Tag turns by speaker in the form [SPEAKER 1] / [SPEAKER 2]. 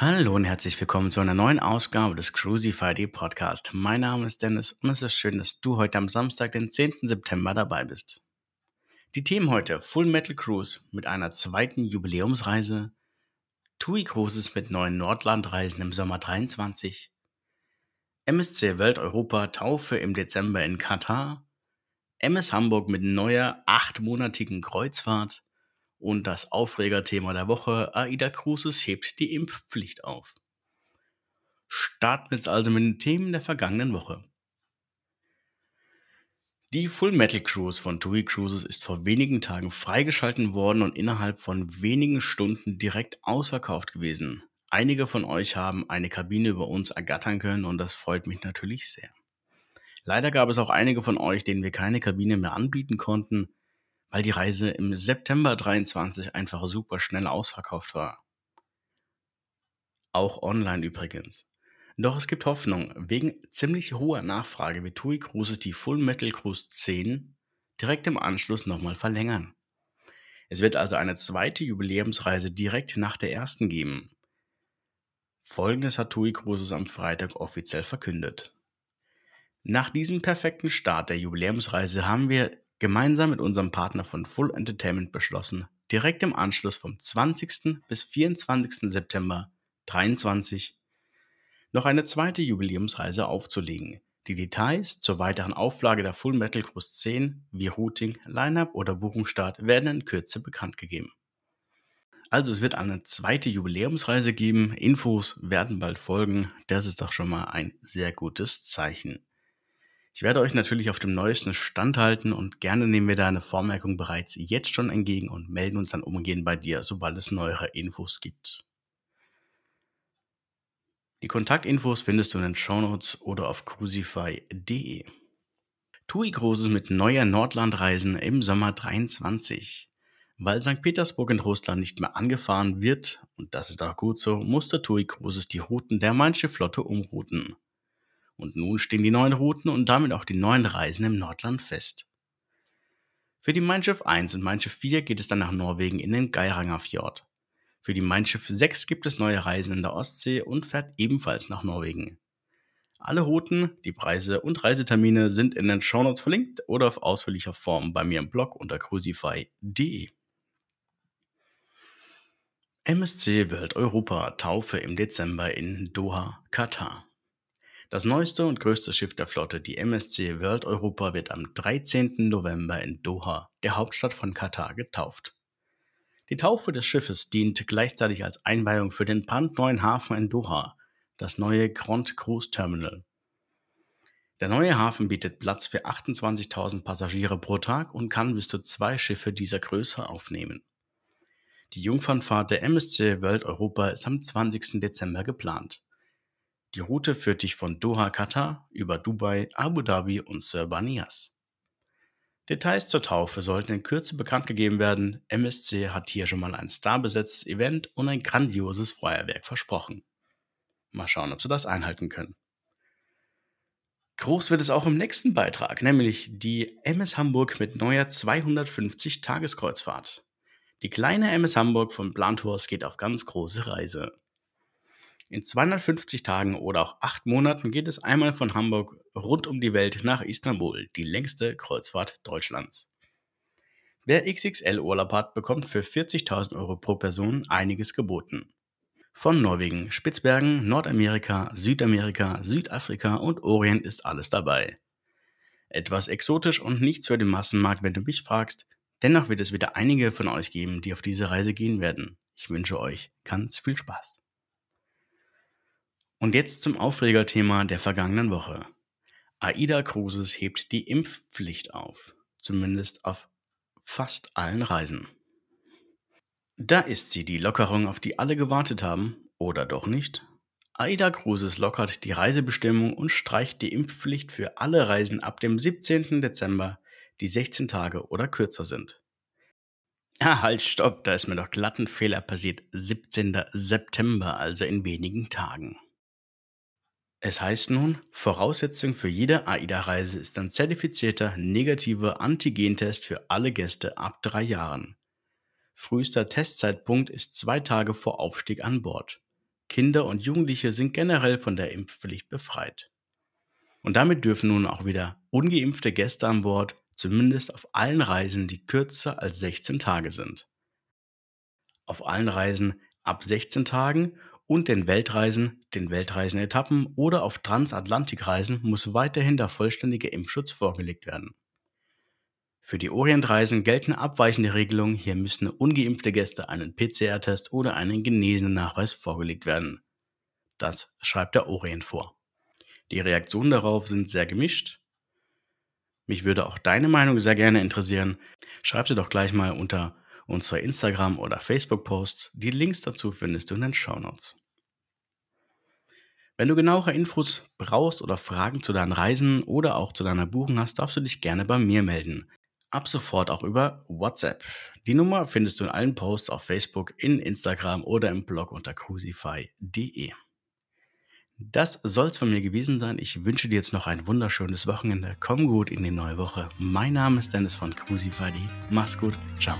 [SPEAKER 1] Hallo und herzlich willkommen zu einer neuen Ausgabe des Crucify Podcast. Mein Name ist Dennis und es ist schön, dass du heute am Samstag, den 10. September dabei bist. Die Themen heute Full Metal Cruise mit einer zweiten Jubiläumsreise, TUI Cruises mit neuen Nordlandreisen im Sommer 23, MSC Welt Europa Taufe im Dezember in Katar, MS Hamburg mit neuer achtmonatigen Kreuzfahrt und das Aufregerthema der Woche, AIDA Cruises hebt die Impfpflicht auf. Starten wir jetzt also mit den Themen der vergangenen Woche. Die Full Metal Cruise von TUI Cruises ist vor wenigen Tagen freigeschalten worden und innerhalb von wenigen Stunden direkt ausverkauft gewesen. Einige von euch haben eine Kabine über uns ergattern können und das freut mich natürlich sehr. Leider gab es auch einige von euch, denen wir keine Kabine mehr anbieten konnten, weil die Reise im September 23 einfach super schnell ausverkauft war. Auch online übrigens. Doch es gibt Hoffnung. Wegen ziemlich hoher Nachfrage wird TUI Cruises die Full Metal Cruise 10 direkt im Anschluss nochmal verlängern. Es wird also eine zweite Jubiläumsreise direkt nach der ersten geben. Folgendes hat TUI Cruises am Freitag offiziell verkündet. Nach diesem perfekten Start der Jubiläumsreise haben wir gemeinsam mit unserem Partner von Full Entertainment beschlossen, direkt im Anschluss vom 20. bis 24. September 23 noch eine zweite Jubiläumsreise aufzulegen. Die Details zur weiteren Auflage der Full Metal Cruise 10 wie Routing, Lineup oder Buchungsstart werden in Kürze bekannt gegeben. Also es wird eine zweite Jubiläumsreise geben, Infos werden bald folgen, das ist doch schon mal ein sehr gutes Zeichen. Ich werde euch natürlich auf dem neuesten Stand halten und gerne nehmen wir deine Vormerkung bereits jetzt schon entgegen und melden uns dann umgehend bei dir, sobald es neuere Infos gibt. Die Kontaktinfos findest du in den Shownotes oder auf crucify.de. TUI Cruises mit neuer Nordlandreisen im Sommer 23. Weil St. Petersburg in Russland nicht mehr angefahren wird, und das ist auch gut so, musste TUI Cruises die Routen der Mein Flotte umrouten. Und nun stehen die neuen Routen und damit auch die neuen Reisen im Nordland fest. Für die Mein Schiff 1 und Mein Schiff 4 geht es dann nach Norwegen in den Geiranger Fjord. Für die Mein Schiff 6 gibt es neue Reisen in der Ostsee und fährt ebenfalls nach Norwegen. Alle Routen, die Preise und Reisetermine sind in den Shownotes verlinkt oder auf ausführlicher Form bei mir im Blog unter crucify.de. MSC World Europa Taufe im Dezember in Doha, Katar. Das neueste und größte Schiff der Flotte, die MSC World Europa, wird am 13. November in Doha, der Hauptstadt von Katar, getauft. Die Taufe des Schiffes dient gleichzeitig als Einweihung für den brandneuen Hafen in Doha, das neue Grand Cruise Terminal. Der neue Hafen bietet Platz für 28.000 Passagiere pro Tag und kann bis zu zwei Schiffe dieser Größe aufnehmen. Die Jungfernfahrt der MSC World Europa ist am 20. Dezember geplant. Die Route führt dich von Doha, Katar über Dubai, Abu Dhabi und Sir Banias. Details zur Taufe sollten in Kürze bekannt gegeben werden. MSC hat hier schon mal ein starbesetztes Event und ein grandioses Feuerwerk versprochen. Mal schauen, ob sie das einhalten können. Groß wird es auch im nächsten Beitrag, nämlich die MS Hamburg mit neuer 250 Tageskreuzfahrt. Die kleine MS Hamburg von Plantours geht auf ganz große Reise. In 250 Tagen oder auch 8 Monaten geht es einmal von Hamburg rund um die Welt nach Istanbul, die längste Kreuzfahrt Deutschlands. Wer XXL-Urlaub hat, bekommt für 40.000 Euro pro Person einiges geboten. Von Norwegen, Spitzbergen, Nordamerika, Südamerika, Südafrika und Orient ist alles dabei. Etwas exotisch und nichts für den Massenmarkt, wenn du mich fragst. Dennoch wird es wieder einige von euch geben, die auf diese Reise gehen werden. Ich wünsche euch ganz viel Spaß. Und jetzt zum Aufregerthema der vergangenen Woche. AIDA Cruises hebt die Impfpflicht auf, zumindest auf fast allen Reisen. Da ist sie, die Lockerung, auf die alle gewartet haben, oder doch nicht? AIDA Cruises lockert die Reisebestimmung und streicht die Impfpflicht für alle Reisen ab dem 17. Dezember, die 16 Tage oder kürzer sind. Ah, halt, stopp, da ist mir doch glatt ein Fehler passiert. 17. September, also in wenigen Tagen. Es heißt nun, Voraussetzung für jede AIDA-Reise ist ein zertifizierter negativer Antigentest für alle Gäste ab drei Jahren. Frühester Testzeitpunkt ist zwei Tage vor Aufstieg an Bord. Kinder und Jugendliche sind generell von der Impfpflicht befreit. Und damit dürfen nun auch wieder ungeimpfte Gäste an Bord, zumindest auf allen Reisen, die kürzer als 16 Tage sind. Auf allen Reisen ab 16 Tagen und den Weltreisen, den Weltreisenetappen oder auf Transatlantikreisen muss weiterhin der vollständige Impfschutz vorgelegt werden. Für die Orientreisen gelten abweichende Regelungen. Hier müssen ungeimpfte Gäste einen PCR-Test oder einen genesenen Nachweis vorgelegt werden. Das schreibt der Orient vor. Die Reaktionen darauf sind sehr gemischt. Mich würde auch deine Meinung sehr gerne interessieren. Schreib sie doch gleich mal unter unsere Instagram- oder Facebook-Posts. Die Links dazu findest du in den Shownotes. Wenn du genauere Infos brauchst oder Fragen zu deinen Reisen oder auch zu deiner Buchung hast, darfst du dich gerne bei mir melden. Ab sofort auch über WhatsApp. Die Nummer findest du in allen Posts auf Facebook, in Instagram oder im Blog unter crucify.de. Das soll's von mir gewesen sein. Ich wünsche dir jetzt noch ein wunderschönes Wochenende. Komm gut in die neue Woche. Mein Name ist Dennis von Crucify.de. Mach's gut. Ciao.